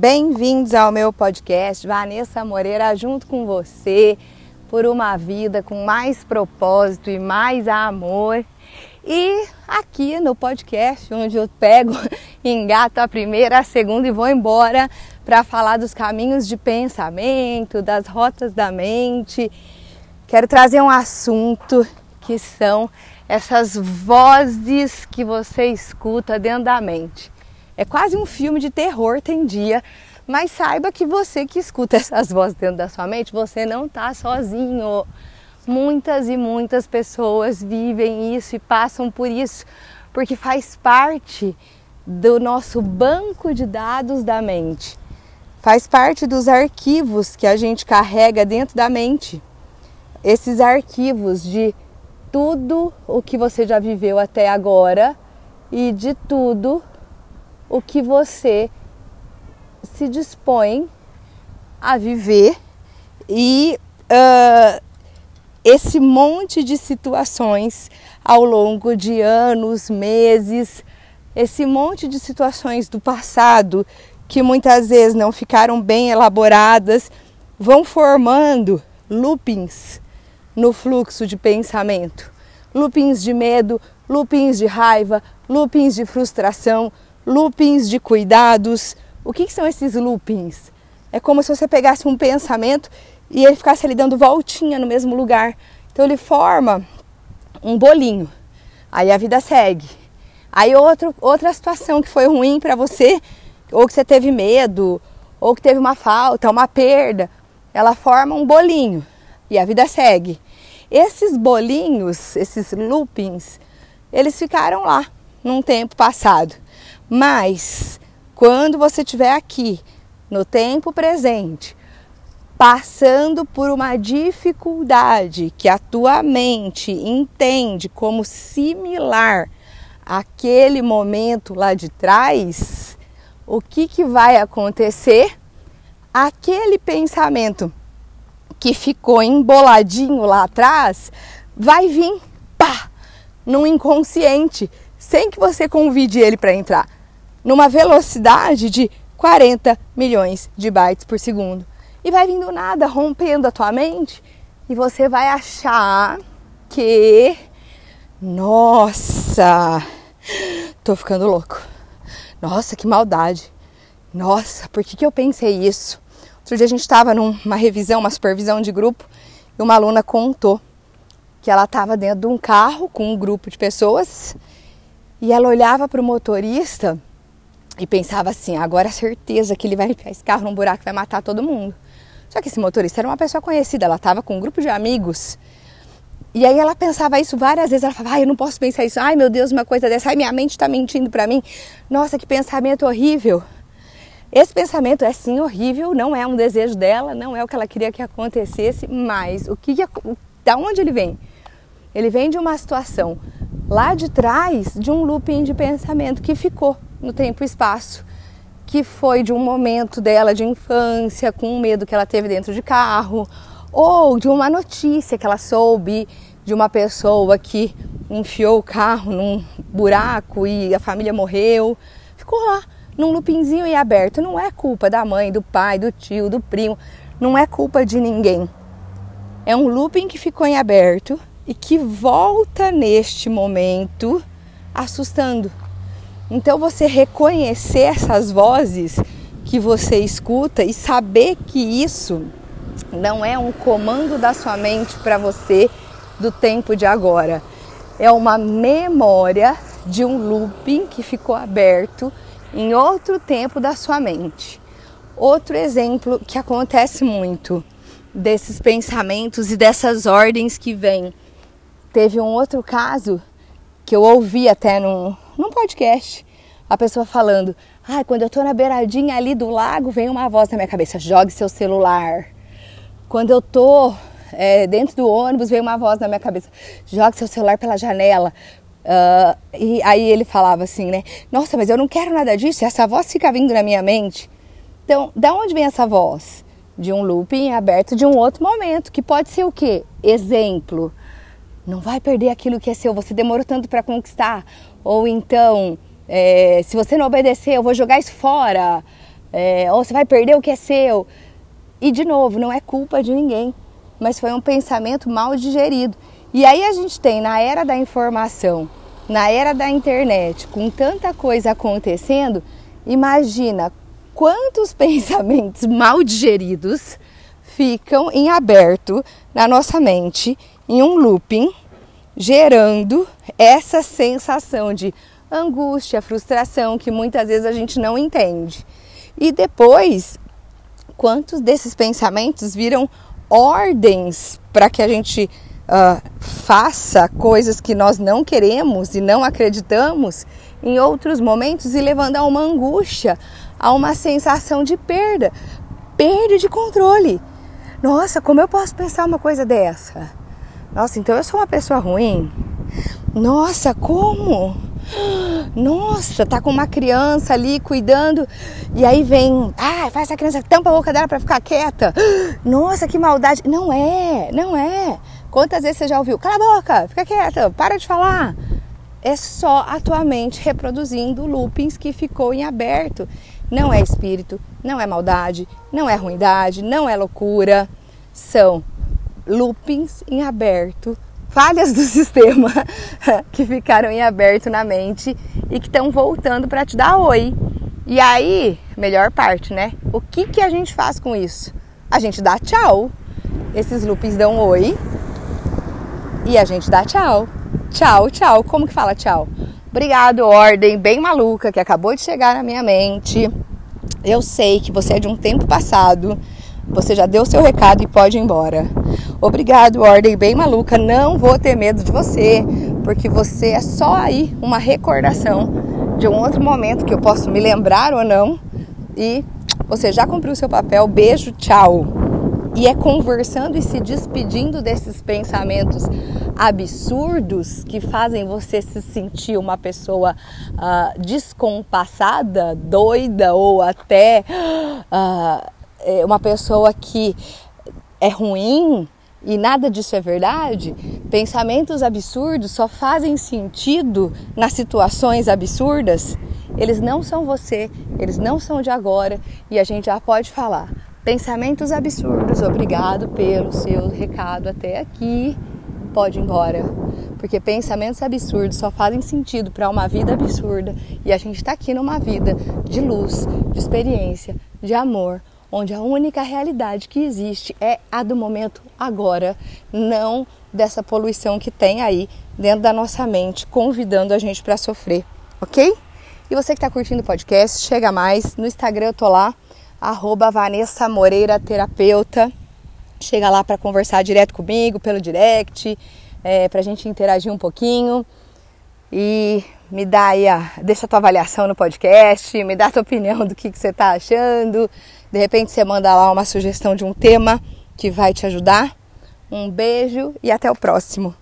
Bem-vindos ao meu podcast, Vanessa Moreira, junto com você, por uma vida com mais propósito e mais amor. E aqui no podcast, onde eu pego, engato a primeira, a segunda e vou embora para falar dos caminhos de pensamento, das rotas da mente. Quero trazer um assunto que são essas vozes que você escuta dentro da mente. É quase um filme de terror, tem dia, mas saiba que você que escuta essas vozes dentro da sua mente, você não está sozinho. Muitas e muitas pessoas vivem isso e passam por isso, porque faz parte do nosso banco de dados da mente. Faz parte dos arquivos que a gente carrega dentro da mente. Esses arquivos de tudo o que você já viveu até agora e de tudo o que você se dispõe a viver e uh, esse monte de situações ao longo de anos, meses, esse monte de situações do passado que muitas vezes não ficaram bem elaboradas, vão formando loopings no fluxo de pensamento. Loopings de medo, loopings de raiva, loopings de frustração, loopings de cuidados. O que, que são esses loopings? É como se você pegasse um pensamento e ele ficasse ali dando voltinha no mesmo lugar. Então ele forma um bolinho. Aí a vida segue. Aí outro, outra situação que foi ruim para você, ou que você teve medo, ou que teve uma falta, uma perda, ela forma um bolinho e a vida segue. Esses bolinhos, esses loopings, eles ficaram lá num tempo passado. Mas quando você estiver aqui, no tempo presente, passando por uma dificuldade que a tua mente entende como similar àquele momento lá de trás, o que, que vai acontecer? Aquele pensamento que ficou emboladinho lá atrás vai vir pá, num inconsciente, sem que você convide ele para entrar numa velocidade de 40 milhões de bytes por segundo. E vai vindo nada, rompendo a tua mente, e você vai achar que. Nossa, tô ficando louco. Nossa, que maldade. Nossa, por que, que eu pensei isso? Outro dia a gente estava numa revisão, uma supervisão de grupo, e uma aluna contou que ela estava dentro de um carro com um grupo de pessoas e ela olhava para o motorista e pensava assim: agora certeza que ele vai enfiar esse carro num buraco e vai matar todo mundo. Só que esse motorista era uma pessoa conhecida, ela estava com um grupo de amigos. E aí ela pensava isso várias vezes. Ela falava: ai, eu não posso pensar isso. Ai, meu Deus, uma coisa dessa. Ai, minha mente está mentindo para mim. Nossa, que pensamento horrível. Esse pensamento é sim horrível, não é um desejo dela, não é o que ela queria que acontecesse, mas o que, da onde ele vem? Ele vem de uma situação lá de trás de um looping de pensamento que ficou no tempo e espaço, que foi de um momento dela de infância, com um medo que ela teve dentro de carro, ou de uma notícia que ela soube de uma pessoa que enfiou o carro num buraco e a família morreu. Ficou lá, num lupinzinho e aberto. Não é culpa da mãe, do pai, do tio, do primo, não é culpa de ninguém. É um looping que ficou em aberto e que volta neste momento assustando. Então você reconhecer essas vozes que você escuta e saber que isso não é um comando da sua mente para você do tempo de agora. É uma memória de um looping que ficou aberto em outro tempo da sua mente. Outro exemplo que acontece muito desses pensamentos e dessas ordens que vêm. Teve um outro caso que eu ouvi até num, num podcast, a pessoa falando: ah, quando eu tô na beiradinha ali do lago, vem uma voz na minha cabeça: jogue seu celular. Quando eu tô é, dentro do ônibus, vem uma voz na minha cabeça: jogue seu celular pela janela. Uh, e aí ele falava assim, né? Nossa, mas eu não quero nada disso. Essa voz fica vindo na minha mente. Então, da onde vem essa voz? De um looping aberto de um outro momento, que pode ser o quê? Exemplo. Não vai perder aquilo que é seu, você demorou tanto para conquistar. Ou então, é, se você não obedecer, eu vou jogar isso fora. é, ou você vai perder o que é seu. E de novo, não é culpa de ninguém, mas foi um pensamento mal digerido. E aí a gente tem na era da informação, na era da internet, com tanta coisa acontecendo, imagina quantos pensamentos mal digeridos ficam em aberto na nossa mente, em um looping, gerando essa sensação de angústia, frustração que muitas vezes a gente não entende. E depois, quantos desses pensamentos viram ordens para que a gente uh, faça coisas que nós não queremos e não acreditamos em outros momentos e levando a uma angústia, a uma sensação de perda, perda de controle. Nossa, como eu posso pensar uma coisa dessa? Nossa, então eu sou uma pessoa ruim? Nossa, como? Nossa, tá com uma criança ali cuidando e aí vem, ah, faz essa criança tampa a boca dela para ficar quieta. Nossa, que maldade. Não é, não é. Quantas vezes você já ouviu? Cala a boca, fica quieta, para de falar. É só a tua mente reproduzindo loopings que ficou em aberto. Não é espírito, não é maldade, não é ruindade, não é loucura. São loopings em aberto, falhas do sistema que ficaram em aberto na mente e que estão voltando para te dar oi. E aí, melhor parte, né? O que, que a gente faz com isso? A gente dá tchau. Esses loopings dão oi, e a gente dá tchau. Tchau, tchau. Como que fala tchau? Obrigado, ordem bem maluca que acabou de chegar na minha mente. Eu sei que você é de um tempo passado. Você já deu seu recado e pode ir embora. Obrigado, ordem bem maluca. Não vou ter medo de você, porque você é só aí uma recordação de um outro momento que eu posso me lembrar ou não. E você já cumpriu seu papel. Beijo, tchau. E é conversando e se despedindo desses pensamentos absurdos que fazem você se sentir uma pessoa uh, descompassada, doida ou até uh, uma pessoa que é ruim e nada disso é verdade, pensamentos absurdos só fazem sentido nas situações absurdas. Eles não são você, eles não são de agora e a gente já pode falar. Pensamentos absurdos, obrigado pelo seu recado até aqui. Pode ir embora. Porque pensamentos absurdos só fazem sentido para uma vida absurda e a gente está aqui numa vida de luz, de experiência, de amor, onde a única realidade que existe é a do momento agora, não dessa poluição que tem aí dentro da nossa mente, convidando a gente para sofrer, ok? E você que está curtindo o podcast, chega mais. No Instagram eu tô lá, arroba Vanessa Moreira Terapeuta. Chega lá para conversar direto comigo, pelo direct, é, para a gente interagir um pouquinho. E me dá aí a, deixa a tua avaliação no podcast, me dá a tua opinião do que, que você está achando. De repente você manda lá uma sugestão de um tema que vai te ajudar. Um beijo e até o próximo.